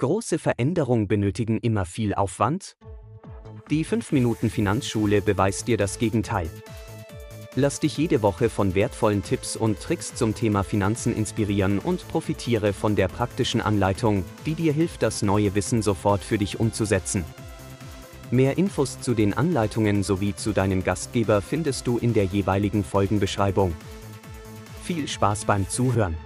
Große Veränderungen benötigen immer viel Aufwand? Die 5 Minuten Finanzschule beweist dir das Gegenteil. Lass dich jede Woche von wertvollen Tipps und Tricks zum Thema Finanzen inspirieren und profitiere von der praktischen Anleitung, die dir hilft, das neue Wissen sofort für dich umzusetzen. Mehr Infos zu den Anleitungen sowie zu deinem Gastgeber findest du in der jeweiligen Folgenbeschreibung. Viel Spaß beim Zuhören!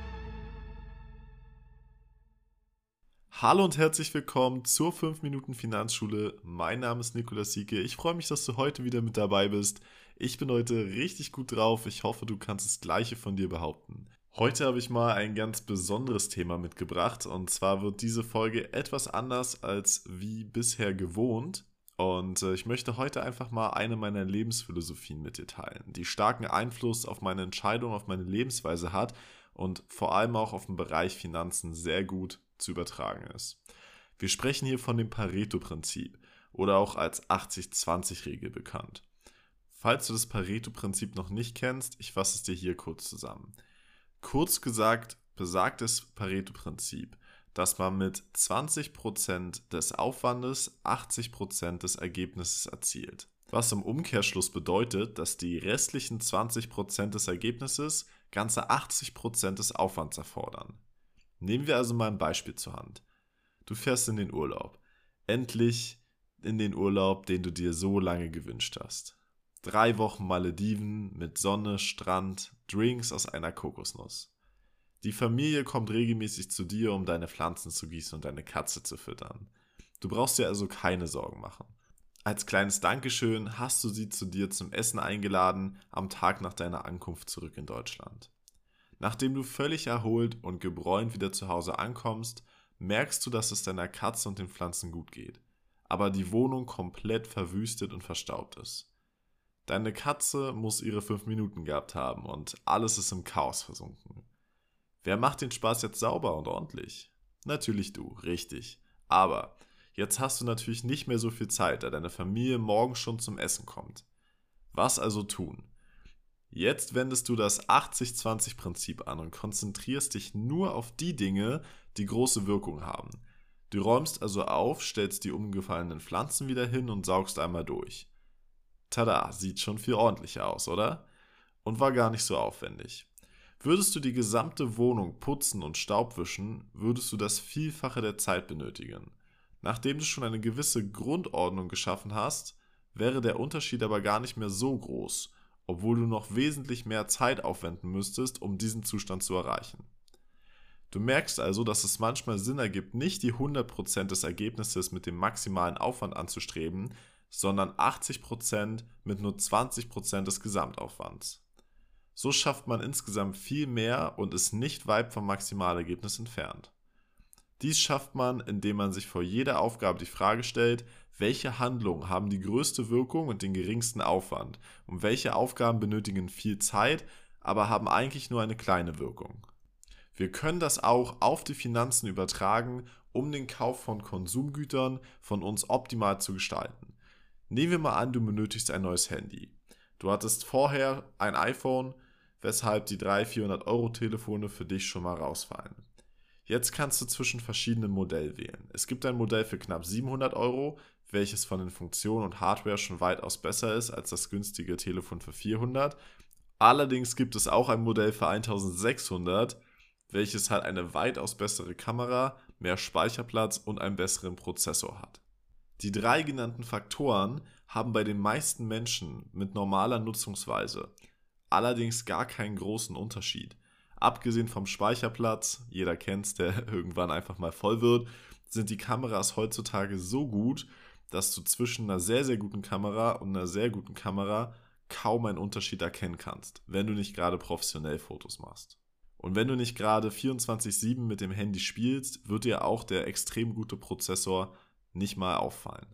Hallo und herzlich willkommen zur 5 Minuten Finanzschule. Mein Name ist Nikolaus Sieke. Ich freue mich, dass du heute wieder mit dabei bist. Ich bin heute richtig gut drauf. Ich hoffe, du kannst das Gleiche von dir behaupten. Heute habe ich mal ein ganz besonderes Thema mitgebracht und zwar wird diese Folge etwas anders als wie bisher gewohnt. Und äh, ich möchte heute einfach mal eine meiner Lebensphilosophien mit dir teilen, die starken Einfluss auf meine Entscheidung, auf meine Lebensweise hat und vor allem auch auf den Bereich Finanzen sehr gut zu übertragen ist. Wir sprechen hier von dem Pareto-Prinzip oder auch als 80-20-Regel bekannt. Falls du das Pareto-Prinzip noch nicht kennst, ich fasse es dir hier kurz zusammen. Kurz gesagt besagt das Pareto-Prinzip, dass man mit 20% des Aufwandes 80% des Ergebnisses erzielt. Was im Umkehrschluss bedeutet, dass die restlichen 20% des Ergebnisses ganze 80% des Aufwands erfordern. Nehmen wir also mal ein Beispiel zur Hand. Du fährst in den Urlaub. Endlich in den Urlaub, den du dir so lange gewünscht hast. Drei Wochen Malediven mit Sonne, Strand, Drinks aus einer Kokosnuss. Die Familie kommt regelmäßig zu dir, um deine Pflanzen zu gießen und deine Katze zu füttern. Du brauchst dir also keine Sorgen machen. Als kleines Dankeschön hast du sie zu dir zum Essen eingeladen am Tag nach deiner Ankunft zurück in Deutschland. Nachdem du völlig erholt und gebräunt wieder zu Hause ankommst, merkst du, dass es deiner Katze und den Pflanzen gut geht, aber die Wohnung komplett verwüstet und verstaubt ist. Deine Katze muss ihre fünf Minuten gehabt haben und alles ist im Chaos versunken. Wer macht den Spaß jetzt sauber und ordentlich? Natürlich du, richtig. Aber jetzt hast du natürlich nicht mehr so viel Zeit, da deine Familie morgen schon zum Essen kommt. Was also tun? Jetzt wendest du das 80-20-Prinzip an und konzentrierst dich nur auf die Dinge, die große Wirkung haben. Du räumst also auf, stellst die umgefallenen Pflanzen wieder hin und saugst einmal durch. Tada, sieht schon viel ordentlicher aus, oder? Und war gar nicht so aufwendig. Würdest du die gesamte Wohnung putzen und Staubwischen, würdest du das Vielfache der Zeit benötigen. Nachdem du schon eine gewisse Grundordnung geschaffen hast, wäre der Unterschied aber gar nicht mehr so groß obwohl du noch wesentlich mehr Zeit aufwenden müsstest, um diesen Zustand zu erreichen. Du merkst also, dass es manchmal Sinn ergibt, nicht die 100% des Ergebnisses mit dem maximalen Aufwand anzustreben, sondern 80% mit nur 20% des Gesamtaufwands. So schafft man insgesamt viel mehr und ist nicht weit vom Maximalergebnis entfernt. Dies schafft man, indem man sich vor jeder Aufgabe die Frage stellt, welche Handlungen haben die größte Wirkung und den geringsten Aufwand und welche Aufgaben benötigen viel Zeit, aber haben eigentlich nur eine kleine Wirkung. Wir können das auch auf die Finanzen übertragen, um den Kauf von Konsumgütern von uns optimal zu gestalten. Nehmen wir mal an, du benötigst ein neues Handy. Du hattest vorher ein iPhone, weshalb die 300-400 Euro Telefone für dich schon mal rausfallen. Jetzt kannst du zwischen verschiedenen Modellen wählen. Es gibt ein Modell für knapp 700 Euro, welches von den Funktionen und Hardware schon weitaus besser ist als das günstige Telefon für 400. Allerdings gibt es auch ein Modell für 1600, welches halt eine weitaus bessere Kamera, mehr Speicherplatz und einen besseren Prozessor hat. Die drei genannten Faktoren haben bei den meisten Menschen mit normaler Nutzungsweise allerdings gar keinen großen Unterschied. Abgesehen vom Speicherplatz, jeder kennt es, der irgendwann einfach mal voll wird, sind die Kameras heutzutage so gut, dass du zwischen einer sehr, sehr guten Kamera und einer sehr guten Kamera kaum einen Unterschied erkennen kannst, wenn du nicht gerade professionell Fotos machst. Und wenn du nicht gerade 24/7 mit dem Handy spielst, wird dir auch der extrem gute Prozessor nicht mal auffallen.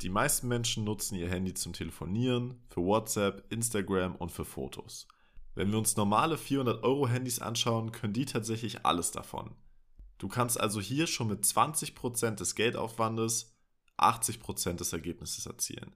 Die meisten Menschen nutzen ihr Handy zum Telefonieren, für WhatsApp, Instagram und für Fotos. Wenn wir uns normale 400 Euro Handys anschauen, können die tatsächlich alles davon. Du kannst also hier schon mit 20% des Geldaufwandes 80% des Ergebnisses erzielen.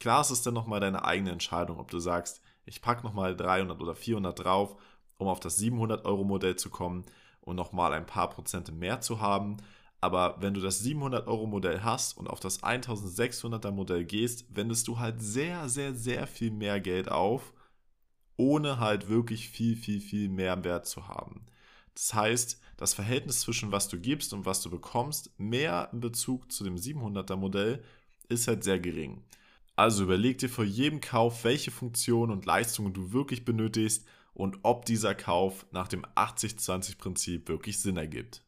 Klar ist es dann nochmal deine eigene Entscheidung, ob du sagst, ich packe nochmal 300 oder 400 drauf, um auf das 700 Euro Modell zu kommen und nochmal ein paar Prozente mehr zu haben. Aber wenn du das 700 Euro Modell hast und auf das 1600er Modell gehst, wendest du halt sehr, sehr, sehr viel mehr Geld auf, ohne halt wirklich viel, viel, viel mehr Wert zu haben. Das heißt, das Verhältnis zwischen was du gibst und was du bekommst, mehr in Bezug zu dem 700er Modell, ist halt sehr gering. Also überleg dir vor jedem Kauf, welche Funktionen und Leistungen du wirklich benötigst und ob dieser Kauf nach dem 80-20-Prinzip wirklich Sinn ergibt.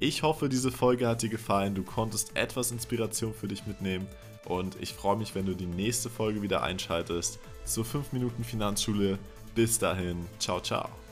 Ich hoffe, diese Folge hat dir gefallen. Du konntest etwas Inspiration für dich mitnehmen. Und ich freue mich, wenn du die nächste Folge wieder einschaltest zur 5 Minuten Finanzschule. Bis dahin, ciao, ciao.